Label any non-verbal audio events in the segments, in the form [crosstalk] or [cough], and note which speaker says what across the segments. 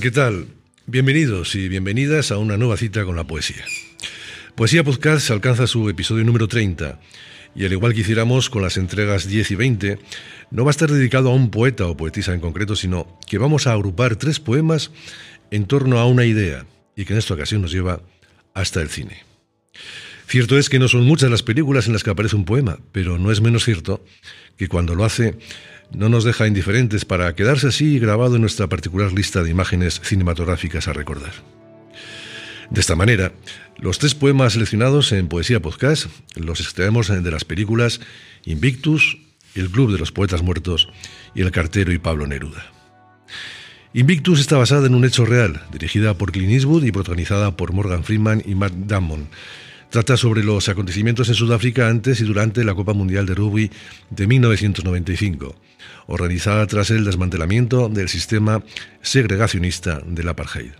Speaker 1: ¿qué tal? Bienvenidos y bienvenidas a una nueva cita con la poesía. Poesía Podcast alcanza su episodio número 30 y al igual que hiciéramos con las entregas 10 y 20, no va a estar dedicado a un poeta o poetisa en concreto, sino que vamos a agrupar tres poemas en torno a una idea y que en esta ocasión nos lleva hasta el cine. Cierto es que no son muchas las películas en las que aparece un poema, pero no es menos cierto que cuando lo hace no nos deja indiferentes para quedarse así grabado en nuestra particular lista de imágenes cinematográficas a recordar. De esta manera, los tres poemas seleccionados en Poesía Podcast los extraemos de las películas Invictus, El Club de los Poetas Muertos y El Cartero y Pablo Neruda. Invictus está basada en un hecho real, dirigida por Clint Eastwood y protagonizada por Morgan Freeman y Matt Damon, Trata sobre los acontecimientos en Sudáfrica antes y durante la Copa Mundial de Rugby de 1995, organizada tras el desmantelamiento del sistema segregacionista del apartheid.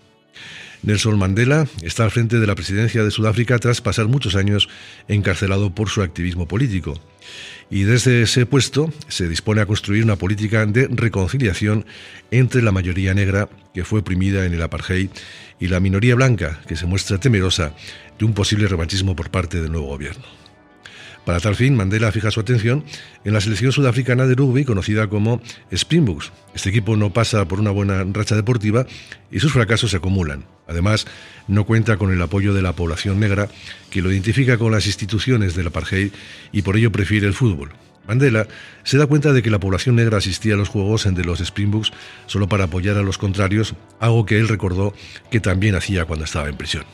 Speaker 1: Nelson Mandela está al frente de la presidencia de Sudáfrica tras pasar muchos años encarcelado por su activismo político. Y desde ese puesto se dispone a construir una política de reconciliación entre la mayoría negra, que fue oprimida en el apartheid, y la minoría blanca, que se muestra temerosa de un posible revanchismo por parte del nuevo gobierno. Para tal fin, Mandela fija su atención en la selección sudafricana de rugby conocida como Springboks. Este equipo no pasa por una buena racha deportiva y sus fracasos se acumulan. Además, no cuenta con el apoyo de la población negra, que lo identifica con las instituciones del apartheid y por ello prefiere el fútbol. Mandela se da cuenta de que la población negra asistía a los juegos de los Springboks solo para apoyar a los contrarios, algo que él recordó que también hacía cuando estaba en prisión.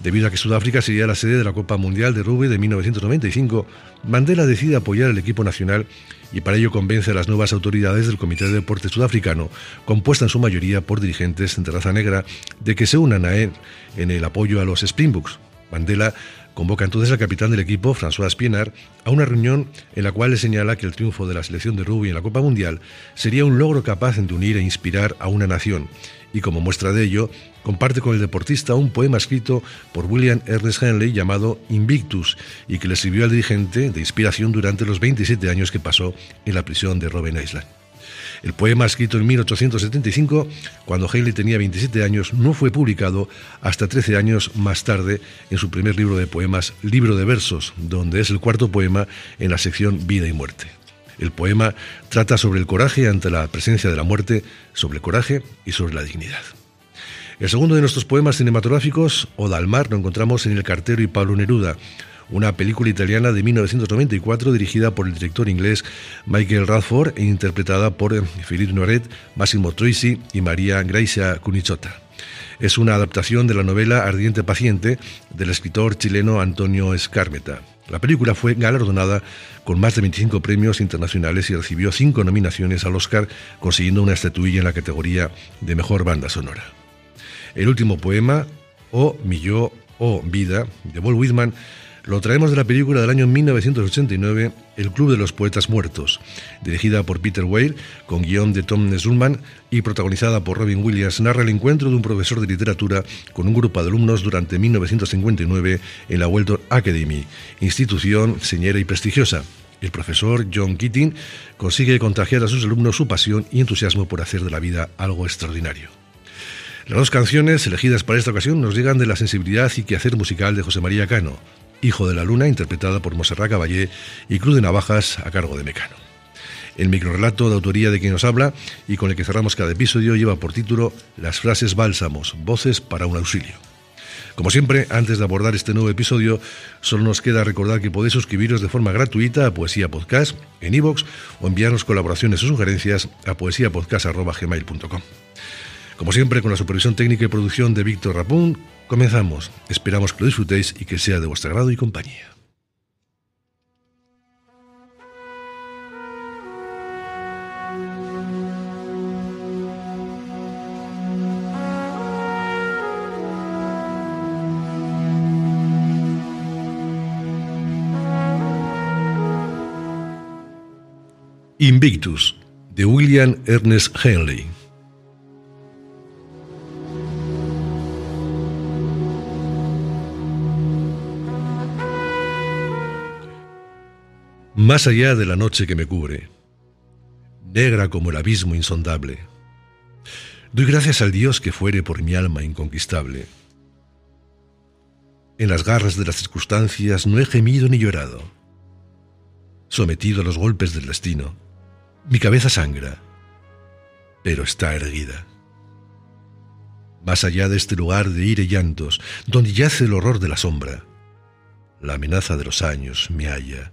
Speaker 1: Debido a que Sudáfrica sería la sede de la Copa Mundial de Rugby de 1995, Mandela decide apoyar al equipo nacional y para ello convence a las nuevas autoridades del Comité de Deportes Sudafricano, compuesta en su mayoría por dirigentes de raza negra, de que se unan a él en el apoyo a los Springboks. Mandela convoca entonces al capitán del equipo, François Pienaar, a una reunión en la cual le señala que el triunfo de la selección de rugby en la Copa Mundial sería un logro capaz de unir e inspirar a una nación y como muestra de ello, comparte con el deportista un poema escrito por William Ernest Henley llamado Invictus y que le sirvió al dirigente de inspiración durante los 27 años que pasó en la prisión de Robben Island. El poema escrito en 1875, cuando Henley tenía 27 años, no fue publicado hasta 13 años más tarde en su primer libro de poemas, Libro de Versos, donde es el cuarto poema en la sección Vida y Muerte. El poema trata sobre el coraje ante la presencia de la muerte, sobre el coraje y sobre la dignidad. El segundo de nuestros poemas cinematográficos, Oda al mar, lo encontramos en El cartero y Pablo Neruda, una película italiana de 1994 dirigida por el director inglés Michael Radford e interpretada por Philippe Noiret, Massimo Troisi y María Gracia Cunichota. Es una adaptación de la novela Ardiente Paciente del escritor chileno Antonio Escármeta. La película fue galardonada con más de 25 premios internacionales y recibió cinco nominaciones al Oscar, consiguiendo una estatuilla en la categoría de Mejor Banda Sonora. El último poema, O Mi Yo, O Vida, de Walt Whitman, lo traemos de la película del año 1989, El Club de los Poetas Muertos, dirigida por Peter Weir, con guion de Tom Nesulman y protagonizada por Robin Williams, narra el encuentro de un profesor de literatura con un grupo de alumnos durante 1959 en la Weldon Academy, institución señera y prestigiosa. El profesor John Keating consigue contagiar a sus alumnos su pasión y entusiasmo por hacer de la vida algo extraordinario. Las dos canciones elegidas para esta ocasión nos llegan de la sensibilidad y quehacer musical de José María Cano, Hijo de la Luna, interpretada por Monserrat Caballé, y Cruz de Navajas, a cargo de Mecano. El microrelato de autoría de quien nos habla y con el que cerramos cada episodio lleva por título Las frases bálsamos, voces para un auxilio. Como siempre, antes de abordar este nuevo episodio, solo nos queda recordar que podéis suscribiros de forma gratuita a Poesía Podcast en iVoox o enviarnos colaboraciones o sugerencias a poesiapodcast.gmail.com. Como siempre, con la supervisión técnica y producción de Víctor Rapún, comenzamos. Esperamos que lo disfrutéis y que sea de vuestro agrado y compañía. Invictus, de William Ernest Henley. Más allá de la noche que me cubre, negra como el abismo insondable,
Speaker 2: Doy gracias al Dios que fuere por mi alma inconquistable. En las garras de las circunstancias no he gemido ni llorado. Sometido a los golpes del destino, mi cabeza sangra, pero está erguida. Más allá de este lugar de ira y llantos, donde yace el horror de la sombra, la amenaza de los años me halla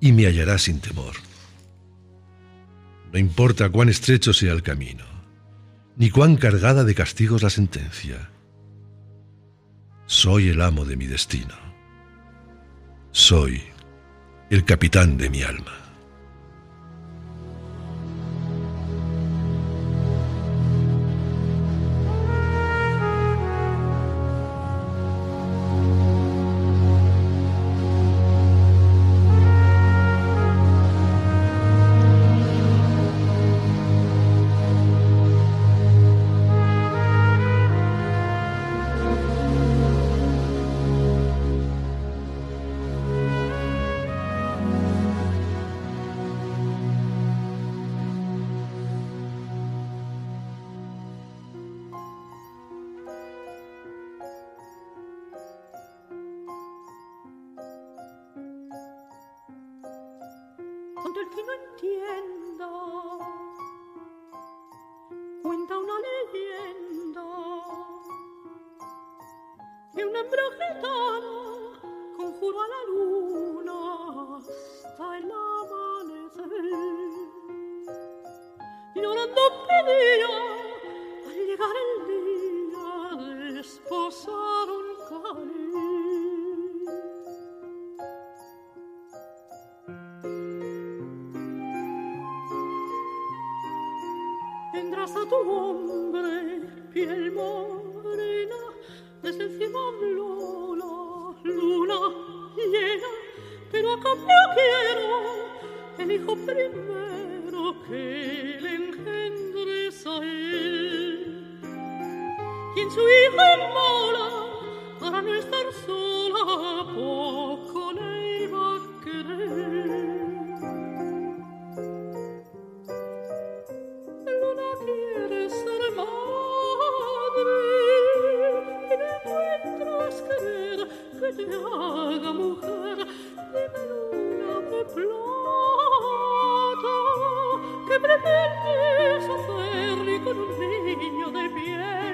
Speaker 2: y me hallará sin temor. No importa cuán estrecho sea el camino, ni cuán cargada de castigos la sentencia. Soy el amo de mi destino. Soy el capitán de mi alma. Cuenta una leyenda que un hembra gitano conjuró a la luna hasta el amanecer. Y llorando pedía al llegar el primero que le engendres a él. Y su hija mola para no estar sola poco le iba a querer? Luna quiere ser madre y no encuentras querer que te haga mujer. Dime Luna de flor pretende saziarli con un segno de bien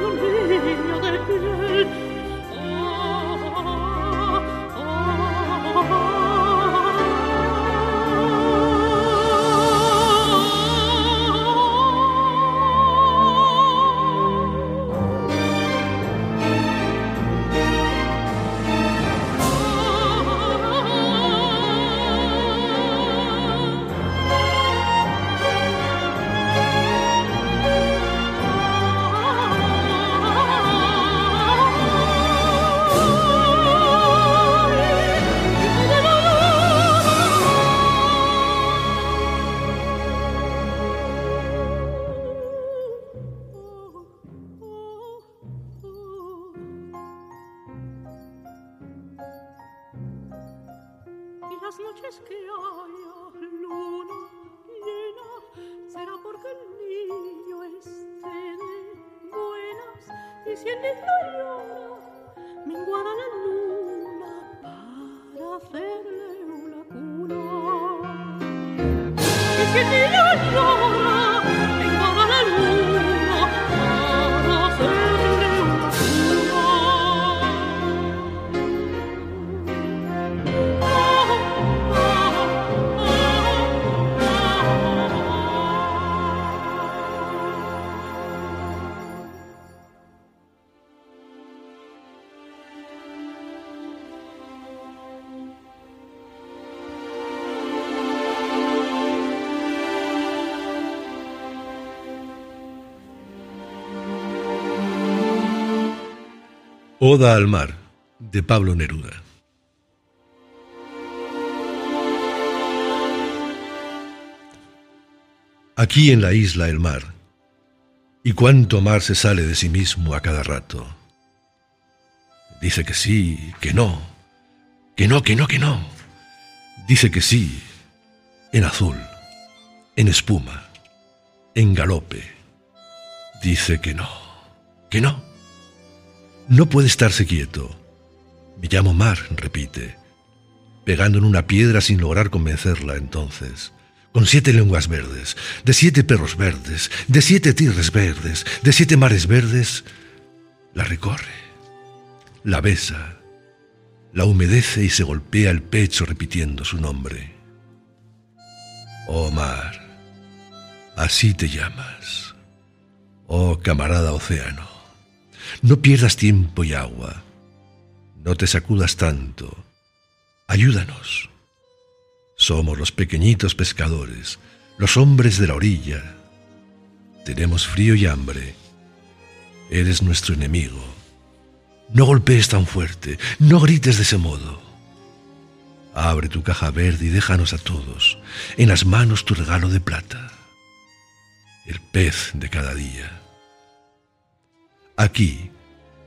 Speaker 2: me cuna. Y si el
Speaker 1: Oda al mar, de Pablo Neruda. Aquí en la isla el mar, y cuánto mar se sale de sí mismo a cada rato. Dice que sí, que no, que no, que no, que no. Dice que sí, en azul, en espuma, en galope. Dice que no, que no. No puede estarse quieto. Me llamo Mar, repite, pegando en una piedra sin lograr convencerla entonces. Con siete lenguas verdes, de siete perros verdes, de siete tigres verdes, de siete mares verdes, la recorre, la besa, la humedece y se golpea el pecho repitiendo su nombre. Oh mar, así te llamas. Oh camarada océano. No pierdas tiempo y agua. No te sacudas tanto. Ayúdanos. Somos los pequeñitos pescadores, los hombres de la orilla. Tenemos frío y hambre. Eres nuestro enemigo. No golpees tan fuerte, no grites de ese modo. Abre tu caja verde y déjanos a todos en las manos tu regalo de plata, el pez de cada día. Aquí,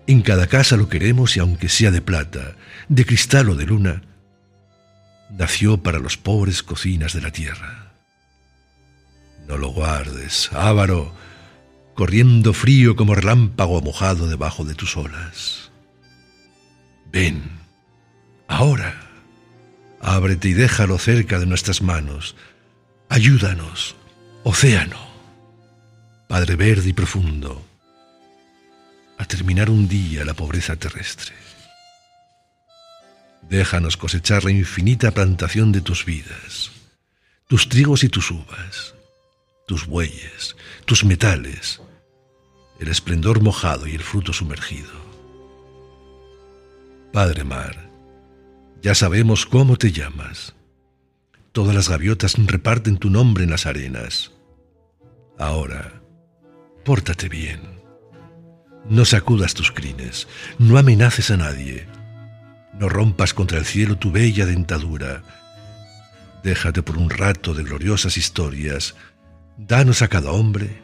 Speaker 1: en cada casa lo queremos y aunque sea de plata, de cristal o de luna, nació para los pobres cocinas de la tierra. No lo guardes, ávaro, corriendo frío como relámpago mojado debajo de tus olas. Ven, ahora, ábrete y déjalo cerca de nuestras manos. Ayúdanos, océano, Padre verde y profundo a terminar un día la pobreza terrestre. Déjanos cosechar la infinita plantación de tus vidas, tus trigos y tus uvas, tus bueyes, tus metales, el esplendor mojado y el fruto sumergido. Padre Mar, ya sabemos cómo te llamas. Todas las gaviotas reparten tu nombre en las arenas. Ahora, pórtate bien no sacudas tus crines, no amenaces a nadie, no rompas contra el cielo tu bella dentadura. Déjate por un rato de gloriosas historias, danos a cada hombre,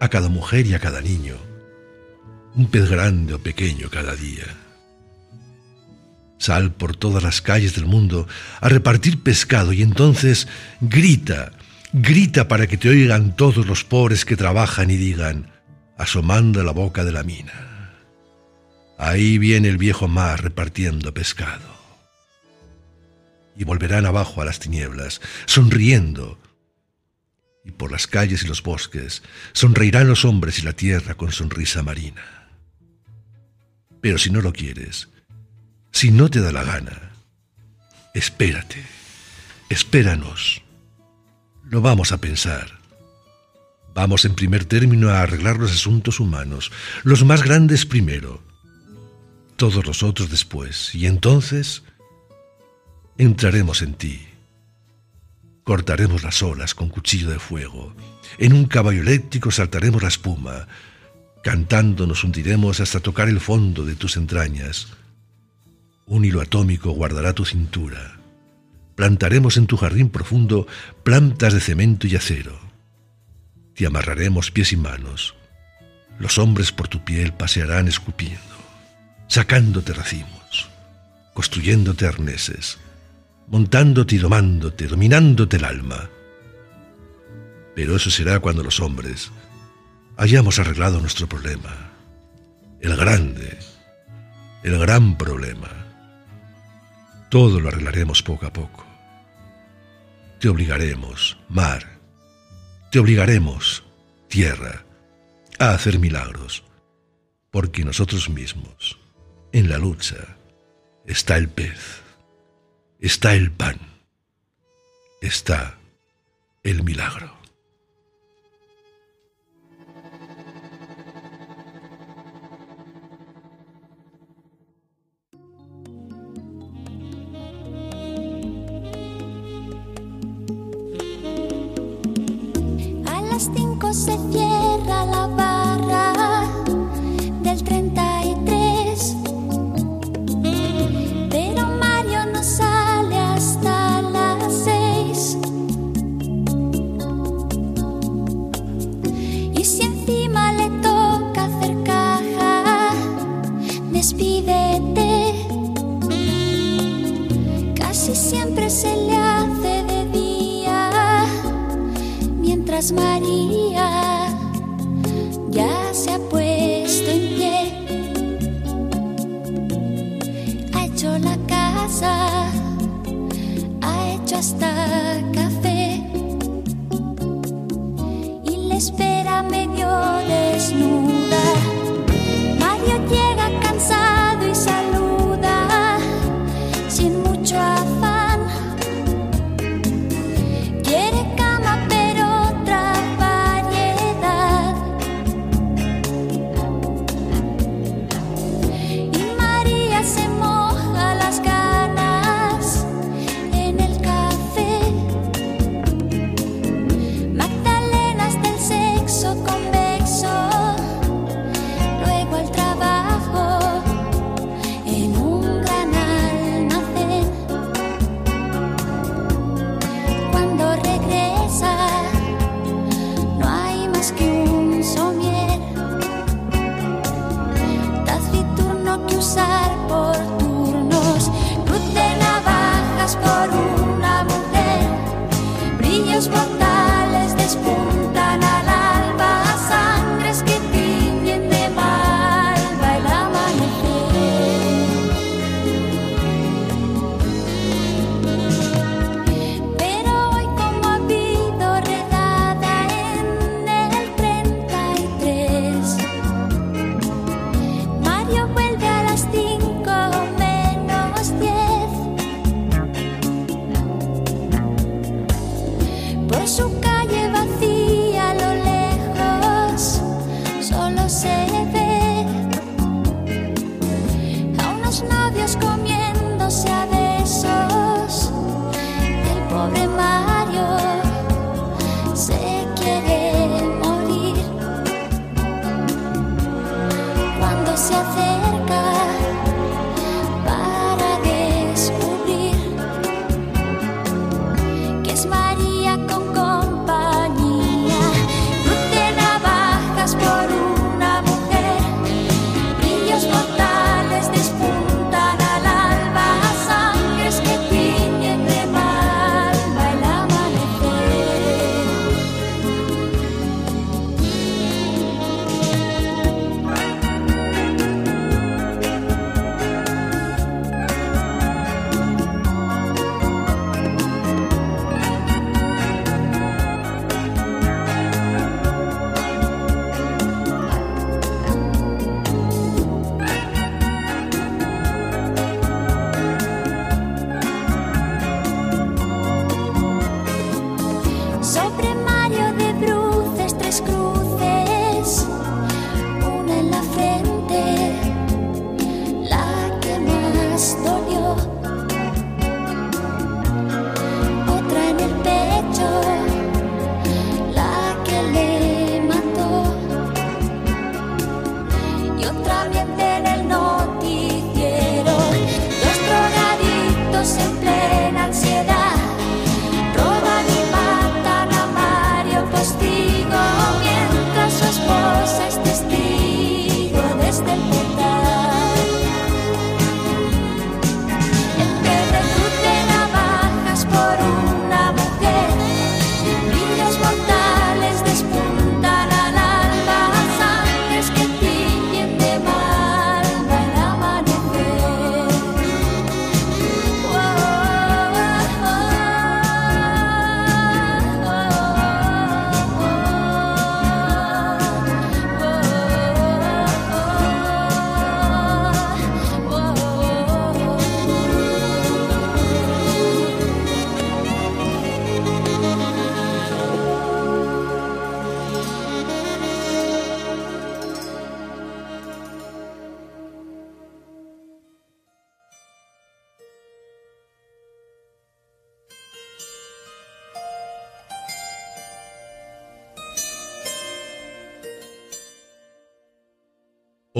Speaker 1: a cada mujer y a cada niño, un pez grande o pequeño cada día. Sal por todas las calles del mundo a repartir pescado y entonces grita, grita para que te oigan todos los pobres que trabajan y digan, asomando la boca de la mina. Ahí viene el viejo mar repartiendo pescado. Y volverán abajo a las tinieblas, sonriendo. Y por las calles y los bosques sonreirán los hombres y la tierra con sonrisa marina. Pero si no lo quieres, si no te da la gana, espérate, espéranos. Lo vamos a pensar. Vamos en primer término a arreglar los asuntos humanos, los más grandes primero, todos los otros después, y entonces entraremos en ti. Cortaremos las olas con cuchillo de fuego, en un caballo eléctrico saltaremos la espuma, cantando nos hundiremos hasta tocar el fondo de tus entrañas. Un hilo atómico guardará tu cintura. Plantaremos en tu jardín profundo plantas de cemento y acero te amarraremos pies y manos. Los hombres por tu piel pasearán escupiendo, sacándote racimos, construyéndote arneses, montándote y domándote, dominándote el alma. Pero eso será cuando los hombres hayamos arreglado nuestro problema, el grande, el gran problema. Todo lo arreglaremos poco a poco. Te obligaremos, mar, te obligaremos, tierra, a hacer milagros, porque nosotros mismos, en la lucha, está el pez, está el pan, está el milagro.
Speaker 3: Se cierra la Facebook.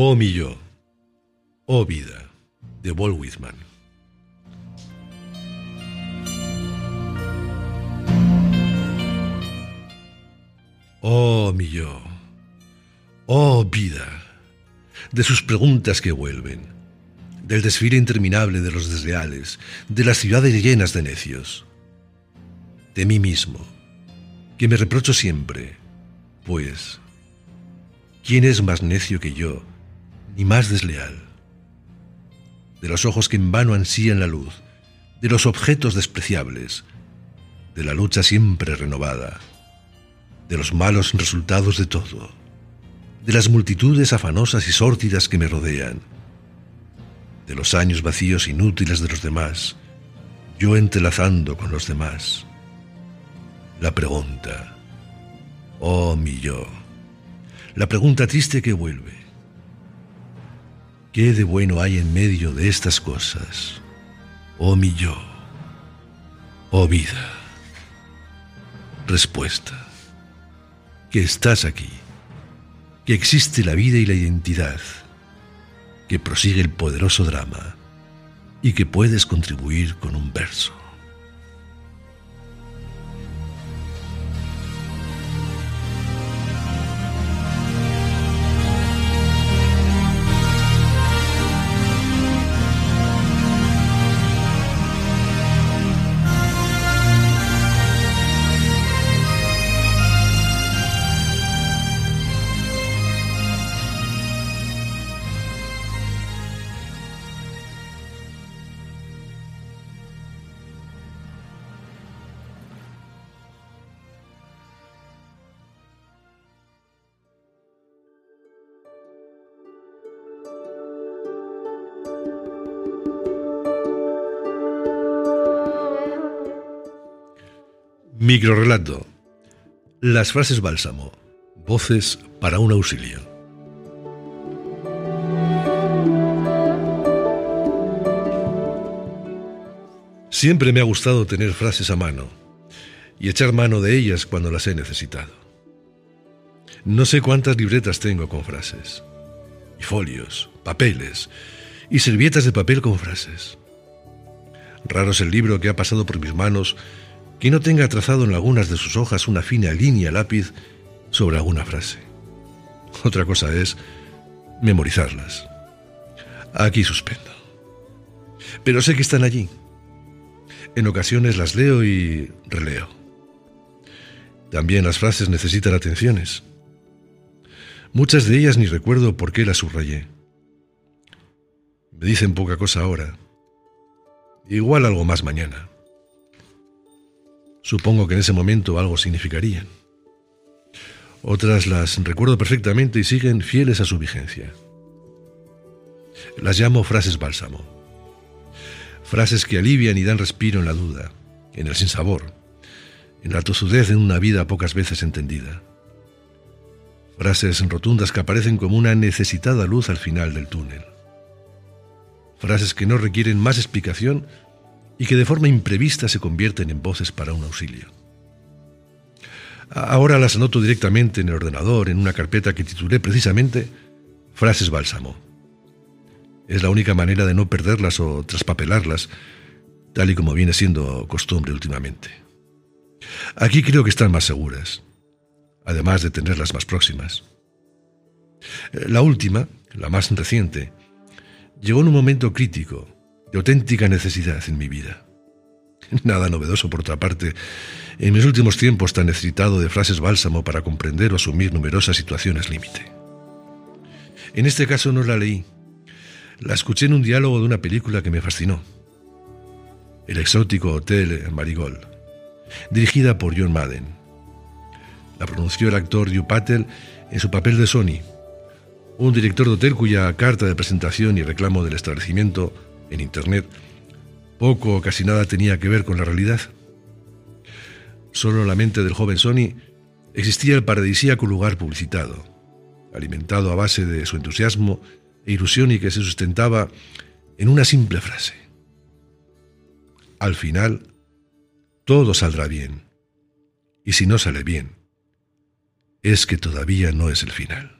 Speaker 1: Oh mi yo, oh vida, de Walt Whitman. Oh mi yo, oh vida, de sus preguntas que vuelven, del desfile interminable de los desleales, de las ciudades llenas de necios, de mí mismo, que me reprocho siempre, pues, ¿quién es más necio que yo? Ni más desleal. De los ojos que en vano ansían la luz, de los objetos despreciables, de la lucha siempre renovada, de los malos resultados de todo, de las multitudes afanosas y sórdidas que me rodean, de los años vacíos inútiles de los demás, yo entrelazando con los demás. La pregunta, oh mi yo, la pregunta triste que vuelve, ¿Qué de bueno hay en medio de estas cosas? Oh mi yo, oh vida. Respuesta. Que estás aquí, que existe la vida y la identidad, que prosigue el poderoso drama y que puedes contribuir con un verso. Microrelato. Las frases bálsamo. Voces para un auxilio. Siempre me ha gustado tener frases a mano y echar mano de ellas cuando las he necesitado. No sé cuántas libretas tengo con frases, y folios, papeles, y servietas de papel con frases. Raro es el libro que ha pasado por mis manos que no tenga trazado en algunas de sus hojas una fina línea lápiz sobre alguna frase. Otra cosa es memorizarlas. Aquí suspendo. Pero sé que están allí. En ocasiones las leo y releo. También las frases necesitan atenciones. Muchas de ellas ni recuerdo por qué las subrayé. Me dicen poca cosa ahora. Igual algo más mañana. Supongo que en ese momento algo significarían. Otras las recuerdo perfectamente y siguen fieles a su vigencia. Las llamo frases bálsamo. Frases que alivian y dan respiro en la duda, en el sinsabor, en la tosudez de una vida pocas veces entendida. Frases rotundas que aparecen como una necesitada luz al final del túnel. Frases que no requieren más explicación y que de forma imprevista se convierten en voces para un auxilio. Ahora las anoto directamente en el ordenador, en una carpeta que titulé precisamente Frases Bálsamo. Es la única manera de no perderlas o traspapelarlas, tal y como viene siendo costumbre últimamente. Aquí creo que están más seguras, además de tenerlas más próximas. La última, la más reciente, llegó en un momento crítico de auténtica necesidad en mi vida. [laughs] Nada novedoso, por otra parte, en mis últimos tiempos tan necesitado de frases bálsamo para comprender o asumir numerosas situaciones límite. En este caso no la leí, la escuché en un diálogo de una película que me fascinó. El exótico Hotel Marigold, dirigida por John Madden. La pronunció el actor Hugh Patel en su papel de Sony, un director de hotel cuya carta de presentación y reclamo del establecimiento en Internet, poco o casi nada tenía que ver con la realidad. Solo en la mente del joven Sony existía el paradisíaco lugar publicitado, alimentado a base de su entusiasmo e ilusión y que se sustentaba en una simple frase. Al final, todo saldrá bien. Y si no sale bien, es que todavía no es el final.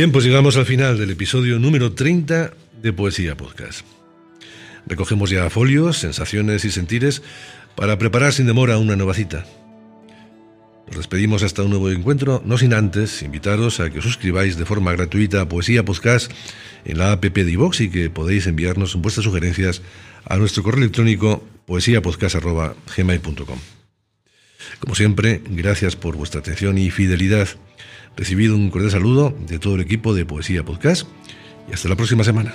Speaker 1: Bien, pues llegamos al final del episodio número 30 de Poesía Podcast. Recogemos ya folios, sensaciones y sentires para preparar sin demora una nueva cita. Nos despedimos hasta un nuevo encuentro, no sin antes invitaros a que os suscribáis de forma gratuita a Poesía Podcast en la app de iVox y que podéis enviarnos vuestras sugerencias a nuestro correo electrónico poesiapodcast.gmail.com. Como siempre, gracias por vuestra atención y fidelidad. Recibido un cordial saludo de todo el equipo de Poesía Podcast y hasta la próxima semana.